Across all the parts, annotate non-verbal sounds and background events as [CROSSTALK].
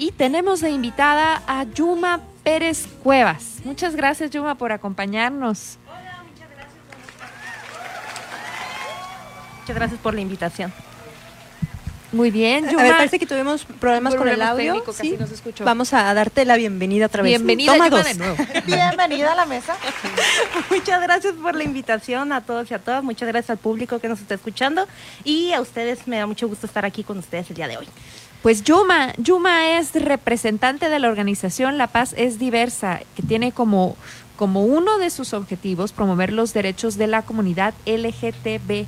y tenemos de invitada a Yuma Pérez Cuevas. Muchas gracias Yuma por acompañarnos. Hola, muchas gracias. Muchas gracias por la invitación. Muy bien, Yuma. A ver, parece que tuvimos problemas con el audio. ¿Sí? Vamos a darte la bienvenida otra vez. Bienvenida, Toma de nuevo. [LAUGHS] Bienvenida a la mesa. [LAUGHS] Muchas gracias por la invitación a todos y a todas. Muchas gracias al público que nos está escuchando. Y a ustedes me da mucho gusto estar aquí con ustedes el día de hoy. Pues Yuma, Yuma es representante de la organización La Paz es Diversa, que tiene como, como uno de sus objetivos promover los derechos de la comunidad LGTB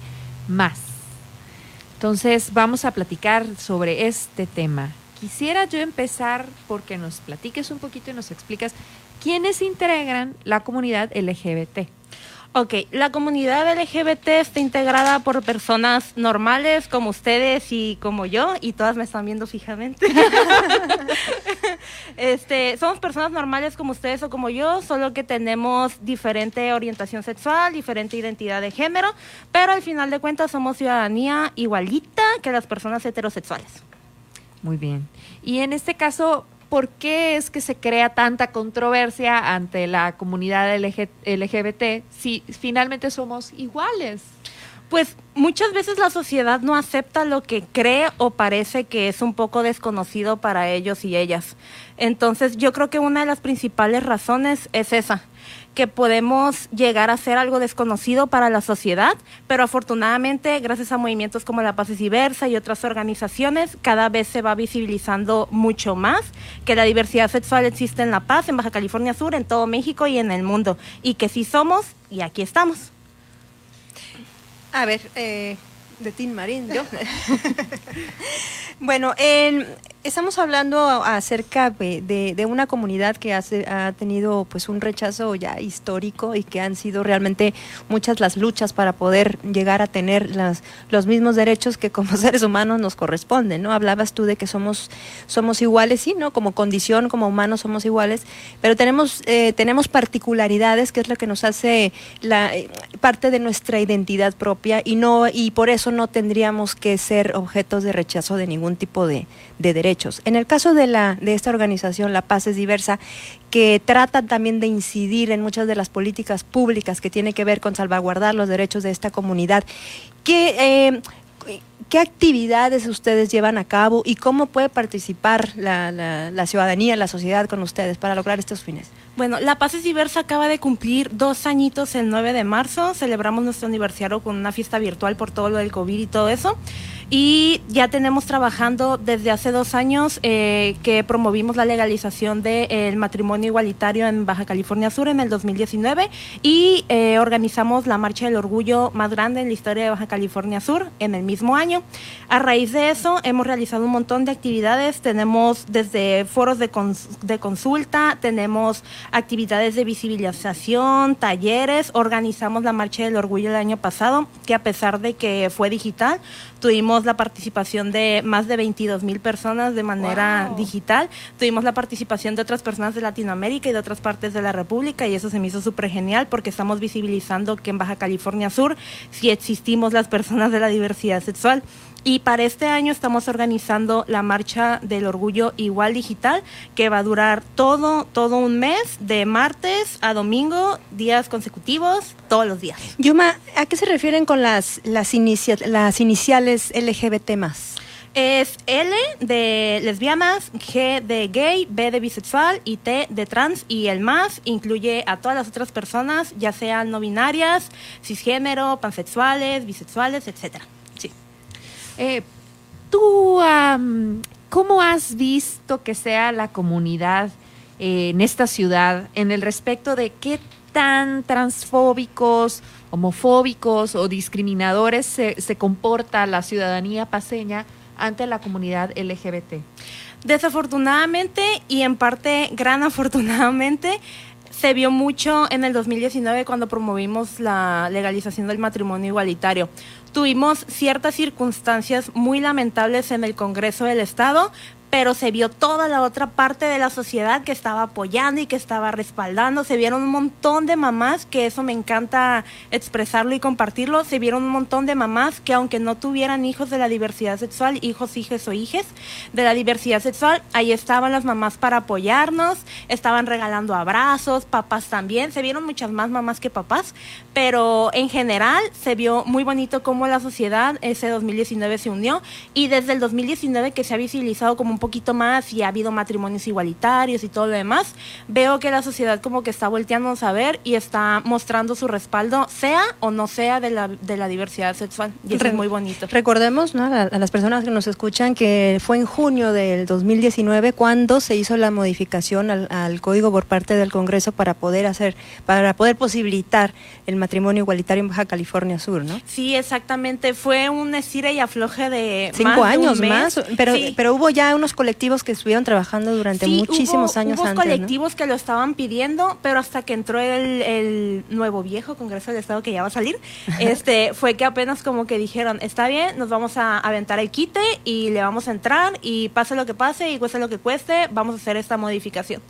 entonces vamos a platicar sobre este tema. Quisiera yo empezar porque nos platiques un poquito y nos explicas quiénes integran la comunidad LGBT. Ok, la comunidad LGBT está integrada por personas normales como ustedes y como yo, y todas me están viendo fijamente. [LAUGHS] este, somos personas normales como ustedes o como yo, solo que tenemos diferente orientación sexual, diferente identidad de género, pero al final de cuentas somos ciudadanía igualita que las personas heterosexuales. Muy bien. Y en este caso, por qué es que se crea tanta controversia ante la comunidad LGBT si finalmente somos iguales. Pues muchas veces la sociedad no acepta lo que cree o parece que es un poco desconocido para ellos y ellas. Entonces yo creo que una de las principales razones es esa, que podemos llegar a ser algo desconocido para la sociedad, pero afortunadamente, gracias a movimientos como la Paz y Diversa y otras organizaciones, cada vez se va visibilizando mucho más que la diversidad sexual existe en La Paz, en Baja California Sur, en todo México y en el mundo, y que sí somos y aquí estamos. A ver, eh, de Tin Marín, yo. [LAUGHS] bueno, en, Estamos hablando acerca de, una comunidad que ha tenido pues un rechazo ya histórico y que han sido realmente muchas las luchas para poder llegar a tener las, los mismos derechos que como [LAUGHS] seres humanos nos corresponden, ¿no? Hablabas tú de que somos, somos iguales, sí, ¿no? Como condición, como humanos somos iguales, pero tenemos, eh, tenemos particularidades que es lo que nos hace la eh, parte de nuestra identidad propia y no, y por eso no tendríamos que ser objetos de rechazo de ningún tipo de, de derecho en el caso de, la, de esta organización, La Paz es Diversa, que trata también de incidir en muchas de las políticas públicas que tienen que ver con salvaguardar los derechos de esta comunidad, ¿qué, eh, ¿qué actividades ustedes llevan a cabo y cómo puede participar la, la ciudadanía, la sociedad con ustedes para lograr estos fines? Bueno, La Paz es Diversa acaba de cumplir dos añitos el 9 de marzo. Celebramos nuestro aniversario con una fiesta virtual por todo lo del COVID y todo eso. Y ya tenemos trabajando desde hace dos años eh, que promovimos la legalización del matrimonio igualitario en Baja California Sur en el 2019 y eh, organizamos la Marcha del Orgullo más grande en la historia de Baja California Sur en el mismo año. A raíz de eso hemos realizado un montón de actividades. Tenemos desde foros de, de consulta, tenemos actividades de visibilización, talleres. Organizamos la Marcha del Orgullo el año pasado, que a pesar de que fue digital, tuvimos la participación de más de 22 mil personas de manera digital. Tuvimos la participación de otras personas de Latinoamérica y de otras partes de la República y eso se me hizo súper genial porque estamos visibilizando que en Baja California Sur sí existimos las personas de la diversidad sexual. Y para este año estamos organizando la Marcha del Orgullo Igual Digital, que va a durar todo, todo un mes, de martes a domingo, días consecutivos, todos los días. Yuma, ¿a qué se refieren con las, las, las iniciales LGBT más? Es L de lesbianas, G de gay, B de bisexual y T de trans. Y el más incluye a todas las otras personas, ya sean no binarias, cisgénero, pansexuales, bisexuales, etcétera. Eh, ¿Tú cómo has visto que sea la comunidad eh, en esta ciudad en el respecto de qué tan transfóbicos, homofóbicos o discriminadores se, se comporta la ciudadanía paseña ante la comunidad LGBT? Desafortunadamente y en parte gran [LAUGHS] afortunadamente, se vio mucho en el 2019 cuando promovimos la legalización del matrimonio igualitario. Tuvimos ciertas circunstancias muy lamentables en el Congreso del Estado, pero se vio toda la otra parte de la sociedad que estaba apoyando y que estaba respaldando. Se vieron un montón de mamás, que eso me encanta expresarlo y compartirlo. Se vieron un montón de mamás que aunque no tuvieran hijos de la diversidad sexual, hijos, hijas o hijes de la diversidad sexual, ahí estaban las mamás para apoyarnos, estaban regalando abrazos, papás también. Se vieron muchas más mamás que papás, pero en general se vio muy bonito cómo la sociedad ese 2019 se unió y desde el 2019 que se ha visibilizado como un poquito más y ha habido matrimonios igualitarios y todo lo demás, veo que la sociedad como que está volteando a ver y está mostrando su respaldo, sea o no sea de la, de la diversidad sexual. Y eso es muy bonito. Recordemos ¿no? a, a las personas que nos escuchan que fue en junio del 2019 cuando se hizo la modificación al, al código por parte del Congreso para poder hacer, para poder posibilitar el matrimonio igualitario en Baja California Sur, ¿no? Sí, exactamente. Fue un estira y afloje de cinco más de un años mes. más, pero Sí. pero hubo ya unos colectivos que estuvieron trabajando durante Sí, muchísimos hubo, años hubo antes, ¿no? colectivos que lo estaban pidiendo, pero hasta que entró el, el nuevo viejo Congreso del Estado que ya va a salir, [LAUGHS] este fue que apenas como que dijeron, está bien, nos vamos a aventar el quite y le vamos a entrar y pase lo que pase y cueste lo que cueste, vamos a hacer esta modificación.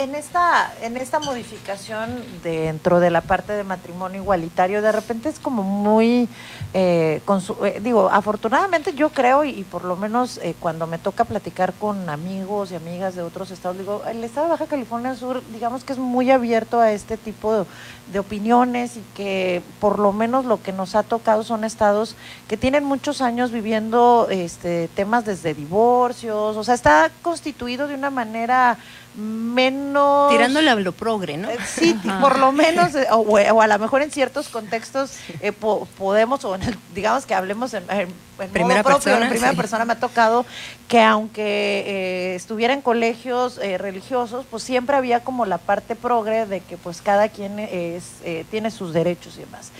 En esta, en esta modificación dentro de la parte de matrimonio igualitario, de repente es como muy, eh, eh, digo, afortunadamente yo creo, y, y por lo menos eh, cuando me toca platicar con amigos y amigas de otros estados, digo, el estado de Baja California Sur, digamos que es muy abierto a este tipo de, de opiniones y que por lo menos lo que nos ha tocado son estados que tienen muchos años viviendo este, temas desde divorcios, o sea, está constituido de una manera menos Tirándole a lo progre, ¿no? eh, Sí, [LAUGHS] por lo menos, eh, o, o a lo mejor en ciertos contextos eh, po- podemos, o en el- digamos que hablemos en, en- en Primera modo propio, persona, en primera sí. persona me ha tocado que aunque eh, estuviera en colegios eh, religiosos, pues siempre había como la parte progre de que pues cada quien es, eh, tiene sus derechos y demás.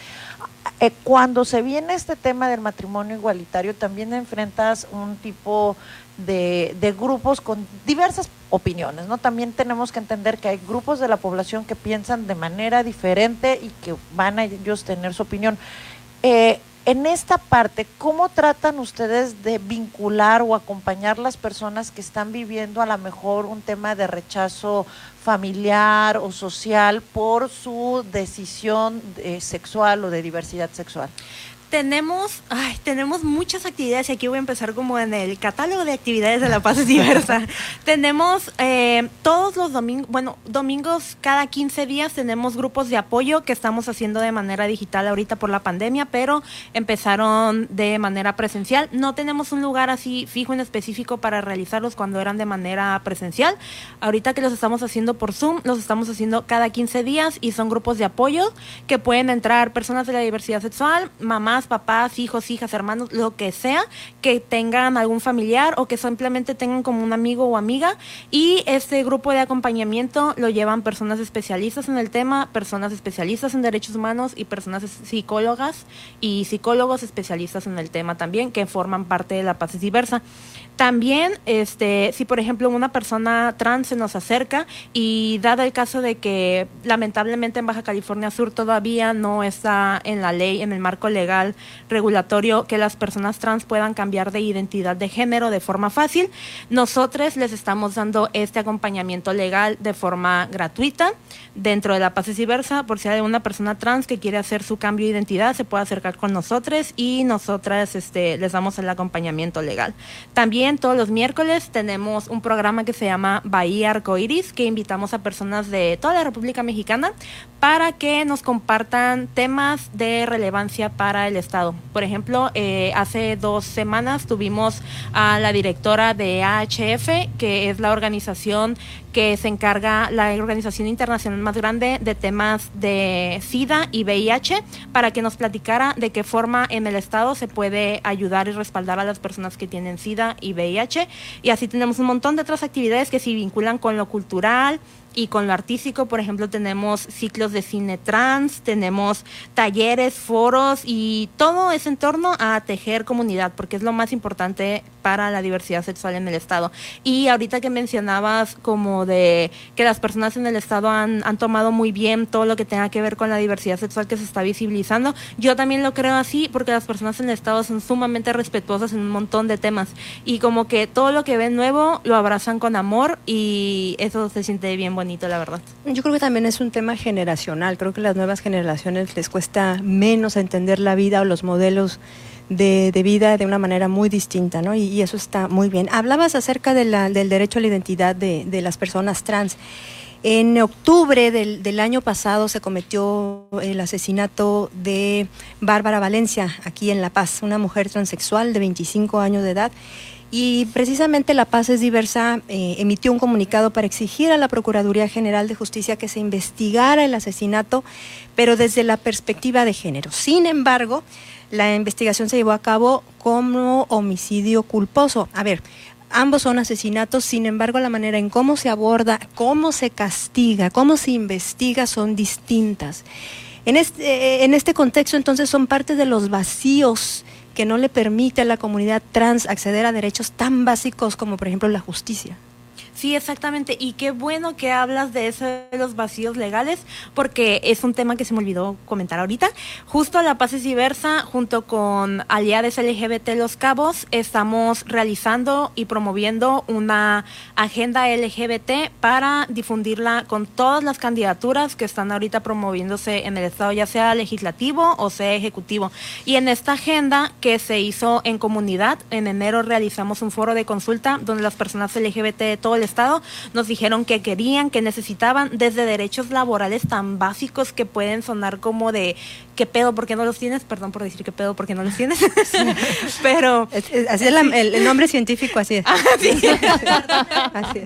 Eh, cuando se viene este tema del matrimonio igualitario, también enfrentas un tipo de, grupos con diversas opiniones, ¿no? También tenemos que entender que hay grupos de la población que piensan de manera diferente y que van a ellos tener su opinión. Eh, en esta parte, ¿cómo tratan ustedes de vincular o acompañar las personas que están viviendo a lo mejor un tema de rechazo familiar o social por su decisión eh, sexual o de diversidad sexual? Tenemos, ay, tenemos muchas actividades y aquí voy a empezar como en el catálogo de actividades de La Paz es Diversa. [LAUGHS] tenemos eh, todos los domingos, bueno, domingos cada 15 días tenemos grupos de apoyo que estamos haciendo de manera digital ahorita por la pandemia, pero empezaron de manera presencial. No tenemos un lugar así fijo en específico para realizarlos cuando eran de manera presencial. Ahorita que los estamos haciendo por Zoom, los estamos haciendo cada 15 días y son grupos de apoyo que pueden entrar personas de la diversidad sexual, mamás, papás, hijos, hijas, hermanos, lo que sea, que tengan algún familiar o que simplemente tengan como un amigo o amiga. Y este grupo de acompañamiento lo llevan personas especialistas en el tema, personas especialistas en derechos humanos y personas psicólogas y psicólogos especialistas en el tema también, que forman parte de la paz diversa. También, este, si por ejemplo una persona trans se nos acerca y dado el caso de que lamentablemente en Baja California Sur todavía no está en la ley, en el marco legal regulatorio, que las personas trans puedan cambiar de identidad de género de forma fácil, nosotros les estamos dando este acompañamiento legal de forma gratuita dentro de la Paz Diversa, por si hay una persona trans que quiere hacer su cambio de identidad, se puede acercar con nosotros y nosotras este, les damos el acompañamiento legal. También todos los miércoles tenemos un programa que se llama Bahía Arcoiris, que invitamos a personas de toda la República Mexicana para que nos compartan temas de relevancia para el Estado. Por ejemplo, eh, hace dos semanas tuvimos a la directora de AHF, que es la organización que se encarga, la organización internacional más grande de temas de SIDA y VIH, para que nos platicara de qué forma en el Estado se puede ayudar y respaldar a las personas que tienen SIDA y VIH. Y así tenemos un montón de otras actividades que se vinculan con lo cultural, y con lo artístico, por ejemplo, tenemos ciclos de cine trans, tenemos talleres, foros y todo es en torno a tejer comunidad, porque es lo más importante para la diversidad sexual en el Estado. Y ahorita que mencionabas como de que las personas en el Estado han, han tomado muy bien todo lo que tenga que ver con la diversidad sexual que se está visibilizando. Yo también lo creo así porque las personas en el Estado son sumamente respetuosas en un montón de temas y como que todo lo que ven nuevo lo abrazan con amor y eso se siente bien Yo creo que también es un tema generacional. Creo que las nuevas generaciones les cuesta menos entender la vida o los modelos de, vida de una manera muy distinta, ¿no? Y, eso está muy bien. Hablabas acerca de del derecho a la identidad de, de las personas trans. En octubre del, del, año pasado se cometió el asesinato de Bárbara Valencia aquí en La Paz, una mujer transexual de 25 años de edad. Y precisamente La Paz es diversa eh, emitió un comunicado para exigir a la Procuraduría General de Justicia que se investigara el asesinato, pero desde la perspectiva de género. Sin embargo, la investigación se llevó a cabo como homicidio culposo. A ver, ambos son asesinatos, sin embargo la manera en cómo se aborda, cómo se castiga, cómo se investiga son distintas. En este, eh, en este contexto entonces son parte de los vacíos que no le permite a la comunidad trans acceder a derechos tan básicos como por ejemplo la justicia. Sí, exactamente. Y qué bueno que hablas de eso de los vacíos legales, porque es un tema que se me olvidó comentar ahorita. Justo La Paz es Diversa, junto con Aliades LGBT Los Cabos, estamos realizando y promoviendo una agenda LGBT para difundirla con todas las candidaturas que están ahorita promoviéndose en el Estado, ya sea legislativo o sea ejecutivo. Y en esta agenda que se hizo en comunidad, en enero realizamos un foro de consulta donde las personas LGBT de todo el Estado nos dijeron que querían, que necesitaban, desde derechos laborales tan básicos que pueden sonar como de qué pedo, ¿por qué no los tienes? Perdón por decir qué pedo, ¿por qué no los tienes? [LAUGHS] [LAUGHS] Pero... así es el, nombre científico, así es. [LAUGHS] así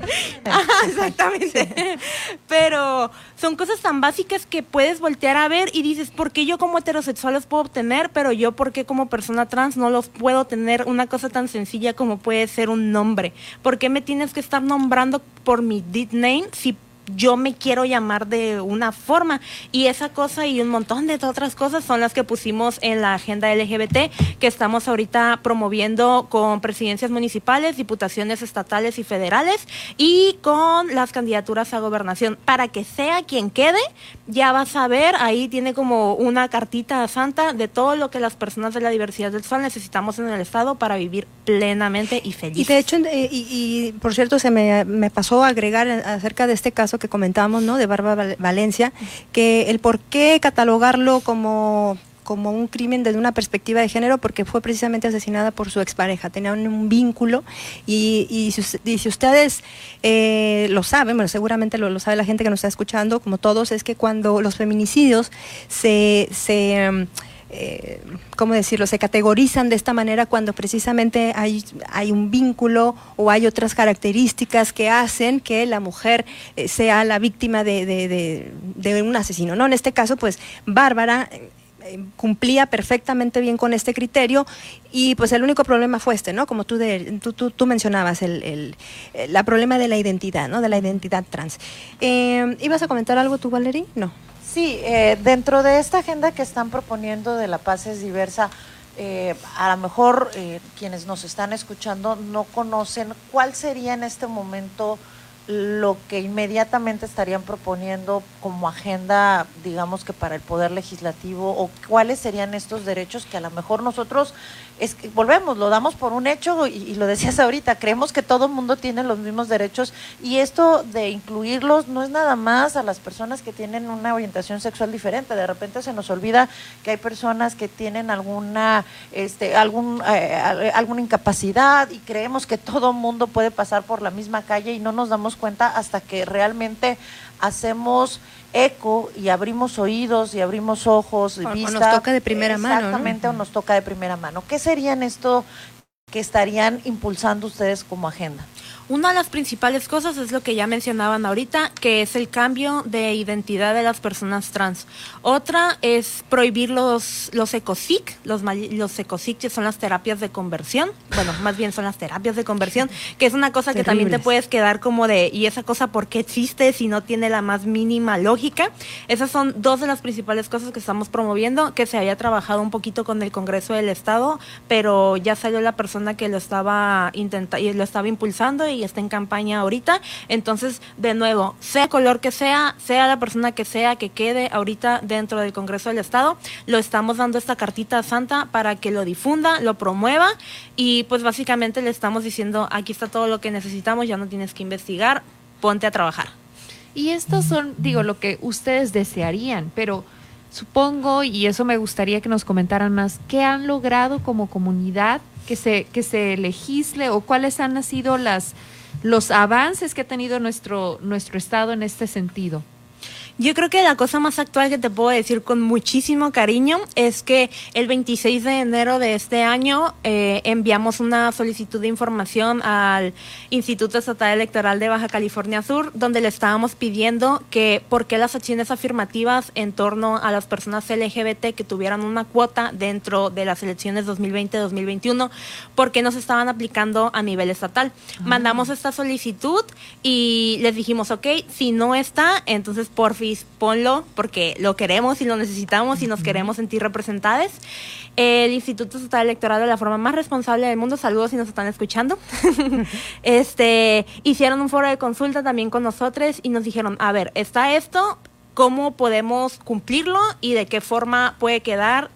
exactamente. Pero son cosas tan básicas que puedes voltear a ver y dices, ¿por qué yo como heterosexual los puedo obtener, pero yo por qué como persona trans no los puedo tener? Una cosa tan sencilla como puede ser un nombre. ¿Por qué me tienes que estar nombrando por mi deed name si yo me quiero llamar de una forma. Y esa cosa y un montón de otras cosas son las que pusimos en la agenda LGBT que estamos ahorita promoviendo con presidencias municipales, diputaciones estatales y federales y con las candidaturas a gobernación. Para que sea quien quede, ya vas a ver, ahí tiene como una cartita santa de todo lo que las personas de la diversidad sexual necesitamos en el Estado para vivir plenamente y feliz. Y de hecho, eh, y, por cierto, se me, me pasó a agregar acerca de este caso que comentábamos, ¿no? De Bárbara Valencia, que el por qué catalogarlo como como un crimen desde una perspectiva de género porque fue precisamente asesinada por su expareja, tenían un vínculo y, y, si, ustedes eh, lo saben, bueno, seguramente lo, sabe la gente que nos está escuchando, como todos, es que cuando los feminicidios se... se eh, ¿cómo decirlo?, se categorizan de esta manera cuando precisamente hay, hay un vínculo o hay otras características que hacen que la mujer eh, sea la víctima de, de, un asesino, ¿no? En este caso, pues, Bárbara eh, cumplía perfectamente bien con este criterio y pues el único problema fue este, ¿no? Como tú, de, tú, tú, mencionabas, el, el, la problema de la identidad, ¿no? De la identidad trans. ¿Ibas a comentar algo tú, Valerie? No. Sí, eh, dentro de esta agenda que están proponiendo de la paz es diversa, eh, a lo mejor eh, quienes nos están escuchando no conocen cuál sería en este momento lo que inmediatamente estarían proponiendo como agenda, digamos que para el Poder Legislativo, o cuáles serían estos derechos que a lo mejor nosotros es que volvemos, lo damos por un hecho y, lo decías ahorita, creemos que todo el mundo tiene los mismos derechos y esto de incluirlos no es nada más a las personas que tienen una orientación sexual diferente, de repente se nos olvida que hay personas que tienen alguna, este, algún, eh, alguna incapacidad y creemos que todo mundo puede pasar por la misma calle y no nos damos cuenta hasta que realmente hacemos eco y abrimos oídos y abrimos ojos y vista. O nos toca de primera mano. Exactamente, o nos toca de primera mano. ¿Qué serían esto que estarían impulsando ustedes como agenda? Una de las principales cosas es lo que ya mencionaban ahorita, que es el cambio de identidad de las personas trans. Otra es prohibir los, los ecosic, los, los ecosic que son las terapias de conversión, bueno, [LAUGHS] más bien son las terapias de conversión, que es una cosa que también te puedes quedar como de, ¿y esa cosa por qué existe si no tiene la más mínima lógica? Esas son dos de las principales cosas que estamos promoviendo, que se había trabajado un poquito con el Congreso del Estado, pero ya salió la persona persona que lo estaba intenta y lo estaba impulsando y está en campaña ahorita. Entonces, de nuevo, sea color que sea, sea la persona que sea que quede ahorita dentro del Congreso del Estado, lo estamos dando esta cartita Santa para que lo difunda, lo promueva y pues básicamente le estamos diciendo, aquí está todo lo que necesitamos, ya no tienes que investigar, ponte a trabajar. Y estos son, digo, lo que ustedes desearían, pero supongo, y eso me gustaría que nos comentaran más, ¿qué han logrado como comunidad que se, que se legisle o cuáles han sido las, los avances que ha tenido nuestro, nuestro Estado en este sentido? Yo creo que la cosa más actual que te puedo decir con muchísimo cariño es que el 26 de enero de este año eh, enviamos una solicitud de información al Instituto Estatal Electoral de Baja California Sur, donde le estábamos pidiendo que por qué las acciones afirmativas en torno a las personas LGBT que tuvieran una cuota dentro de las elecciones 2020-2021, por qué no se estaban aplicando a nivel estatal. Mandamos esta solicitud y les dijimos, ok, si no está, entonces por fin ponlo porque lo queremos y lo necesitamos y nos queremos sentir representadas. El Instituto Estatal Electoral de la forma más responsable del mundo, saludos si nos están escuchando. [LAUGHS] este, hicieron un foro de consulta también con nosotros y nos dijeron, a ver, está esto, ¿cómo podemos cumplirlo y de qué forma puede quedar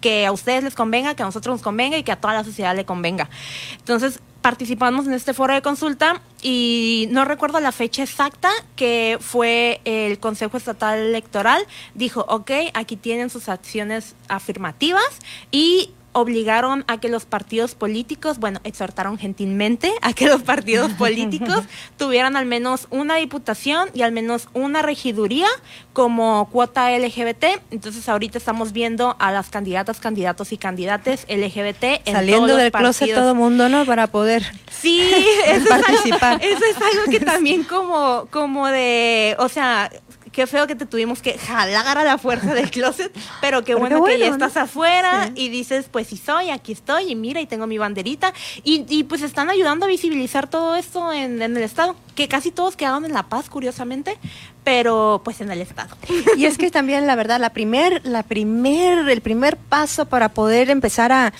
que a ustedes les convenga, que a nosotros nos convenga y que a toda la sociedad le convenga. Entonces, participamos en este foro de consulta y no recuerdo la fecha exacta que fue el Consejo Estatal Electoral. Dijo, ok, aquí tienen sus acciones afirmativas y obligaron a que los partidos políticos, bueno, exhortaron gentilmente a que los partidos [LAUGHS] políticos tuvieran al menos una diputación y al menos una regiduría como cuota LGBT. Entonces ahorita estamos viendo a las candidatas, candidatos y candidates LGBT en saliendo del closet todo mundo, ¿no? Para poder sí, [LAUGHS] eso participar. Es eso es algo que también como como de, o sea, qué feo que te tuvimos que jalar a la fuerza del closet, [LAUGHS] pero qué bueno, que ya estás afuera y dices, pues sí soy, aquí estoy y mira y tengo mi banderita. Y, y pues están ayudando a visibilizar todo esto en, en, el estado, que casi todos quedaron en La Paz, curiosamente, pero pues en el estado. Y es que también la verdad, la primer, la primer, el primer paso para poder empezar a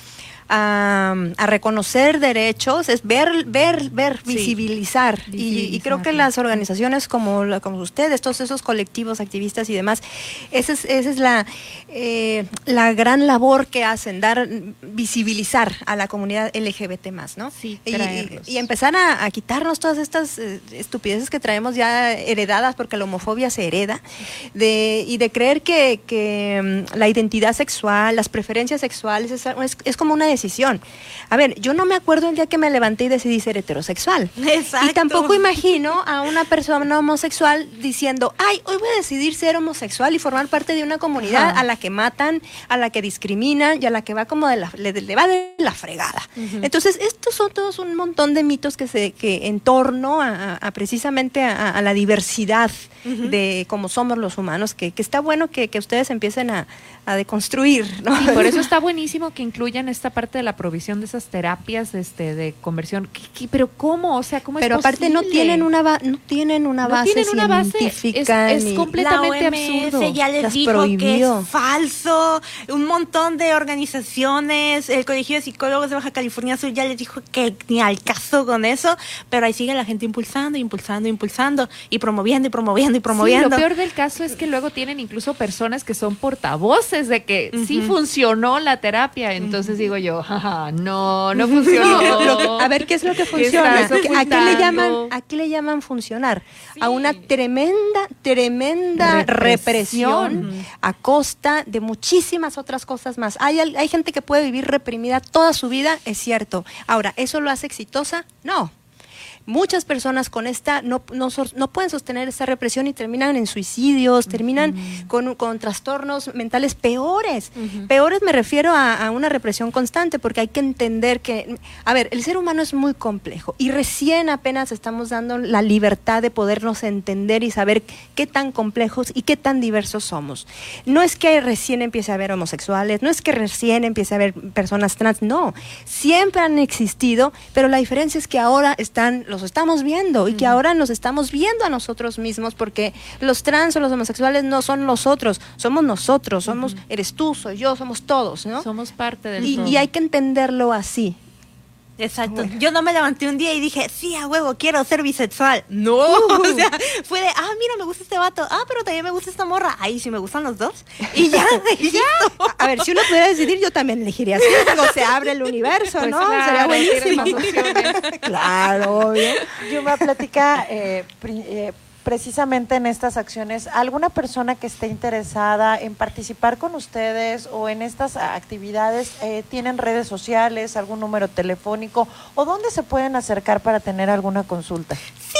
a, reconocer derechos, es ver, ver, ver, visibilizar. Y, creo que las organizaciones como, como ustedes, todos esos colectivos, activistas y demás, esa es, esa es la, eh, la gran labor que hacen, dar, visibilizar a la comunidad LGBT más, ¿no? Sí, y, empezar a, quitarnos todas estas eh, estupideces que traemos ya heredadas, porque la homofobia se hereda, de, y de creer que, que mm, la identidad sexual, las preferencias sexuales, es, es, es como una decisión. A ver, yo no me acuerdo el día que me levanté y decidí ser heterosexual. [LAUGHS] Exacto. Y tampoco imagino a una persona homosexual diciendo, ay, hoy voy a decidir ser homosexual y formar parte de una comunidad a la que matan, a la que discriminan y a la que va como de la, le, va de la fregada. Entonces, estos son todos un montón de mitos que se, que en torno a, precisamente a, la diversidad de cómo somos los humanos, que, que está bueno que, que ustedes empiecen a, a deconstruir, ¿no? Y por eso está buenísimo que incluyan esta parte de la provisión de esas terapias este, de conversión. pero ¿cómo? O sea, ¿cómo pero aparte no tienen una no tienen una base científica. es, completamente absurdo. ya les dijo que es falso. Un montón de organizaciones, el Colegio de Psicólogos de Baja California Sur ya les dijo que ni al caso con eso, pero ahí sigue la gente impulsando, impulsando, impulsando y promoviendo y promoviendo y promoviendo. lo peor del caso es que luego tienen incluso personas que son portavoces de que sí funcionó la terapia. Entonces digo yo, no, no funcionó. a ver, ¿qué es lo que funciona? ¿A qué le llaman, a qué le llaman funcionar? A una tremenda, tremenda represión. a costa de muchísimas otras cosas más. Hay, hay gente que puede vivir reprimida toda su vida, es cierto. Ahora, ¿eso lo hace exitosa? No muchas personas con esta no, no, no pueden sostener esa represión y terminan en suicidios, terminan con, con, trastornos mentales peores. Peores me refiero a, una represión constante, porque hay que entender que, a ver, el ser humano es muy complejo y recién apenas estamos dando la libertad de podernos entender y saber qué tan complejos y qué tan diversos somos. No es que recién empiece a haber homosexuales, no es que recién empiece a haber personas trans, no, siempre han existido, pero la diferencia es que ahora están los estamos viendo y que ahora nos estamos viendo a nosotros mismos porque los trans o los homosexuales no son los otros, somos nosotros, somos, eres tú, soy yo, somos todos, ¿no? Somos parte del y, y hay que entenderlo así. Exacto. Yo no me levanté un día y dije, sí, a huevo, quiero ser bisexual. No. [LAUGHS] O sea, fue de, ah, mira, me gusta este vato. Ah, pero también me gusta esta morra. Ahí sí me gustan los dos. Y ya, [LAUGHS] y ya. A ver, si uno pudiera decidir, yo también elegiría así. No se abre el universo, Pues ¿no? claro, Sería buenísimo. [LAUGHS] Claro, obvio. Yuma, platica eh, pri- eh, precisamente en estas acciones, ¿alguna persona que esté interesada en participar con ustedes o en estas actividades eh, tienen redes sociales, algún número telefónico o dónde se pueden acercar para tener alguna consulta? Sí,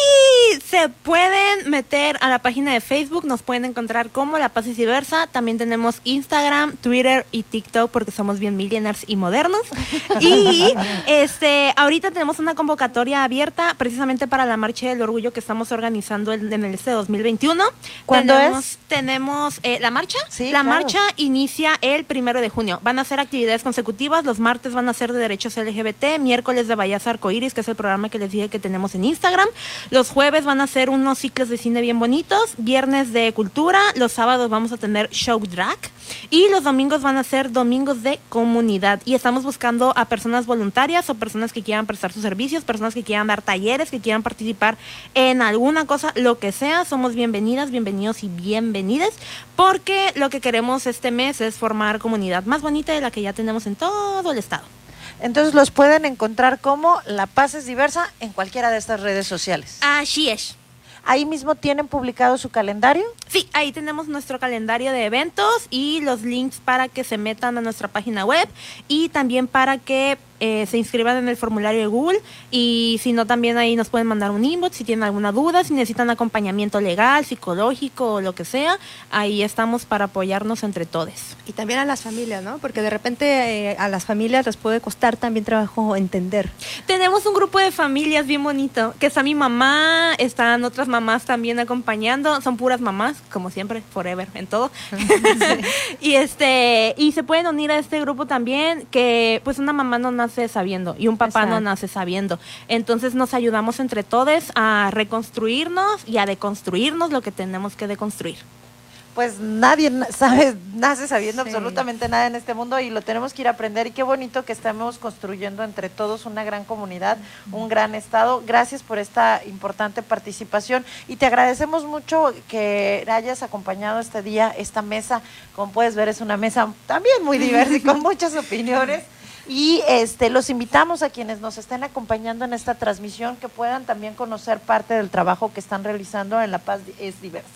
se pueden meter a la página de Facebook, nos pueden encontrar como La Paz y. También tenemos Instagram, Twitter y TikTok porque somos bien millennials y modernos. [LAUGHS] Y este, ahorita tenemos una convocatoria abierta precisamente para la Marcha del Orgullo que estamos organizando en, en el este 2021. ¿Cuándo tenemos, es? Tenemos eh, la marcha. Sí, la claro. marcha inicia el primero de junio. Van a ser actividades consecutivas. Los martes van a ser de derechos LGBT, miércoles de Vallas Arcoíris, que es el programa que les dije que tenemos en Instagram. Los jueves van a ser unos ciclos de cine bien bonitos, viernes de cultura, los sábados vamos a tener show drag y los domingos van a ser domingos de comunidad. Y estamos buscando a personas voluntarias o personas que quieran prestar sus servicios, personas que quieran dar talleres, que quieran participar en alguna cosa, lo que sea. Somos bienvenidas, bienvenidos y bienvenidas, porque lo que queremos este mes es formar comunidad más bonita de la que ya tenemos en todo el estado. Entonces los pueden encontrar como La Paz es Diversa en cualquiera de estas redes sociales. Así es. Ahí mismo tienen publicado su calendario. Sí, ahí tenemos nuestro calendario de eventos y los links para que se metan a nuestra página web y también para que eh, se inscriban en el formulario de Google y si no también ahí nos pueden mandar un inbox si tienen alguna duda, si necesitan acompañamiento legal, psicológico o lo que sea, ahí estamos para apoyarnos entre todos. Y también a las familias, ¿no? Porque de repente eh, a las familias les puede costar también trabajo entender. Tenemos un grupo de familias bien bonito, que está mi mamá, están otras mamás también acompañando, son puras mamás, como siempre, forever, en todo. [LAUGHS] y este, y se pueden unir a este grupo también, que pues una mamá no nace sabiendo y un papá no nace sabiendo. Entonces nos ayudamos entre todos a reconstruirnos y a deconstruirnos lo que tenemos que deconstruir. Pues nadie na- sabe, nace sabiendo Sí. absolutamente nada en este mundo y lo tenemos que ir a aprender y qué bonito que estemos construyendo entre todos una gran comunidad, un gran estado. Gracias por esta importante participación y te agradecemos mucho que hayas acompañado este día, esta mesa. Como puedes ver es una mesa también muy diversa y con [LAUGHS] muchas opiniones. Y este los invitamos a quienes nos estén acompañando en esta transmisión que puedan también conocer parte del trabajo que están realizando en La Paz es Diversa.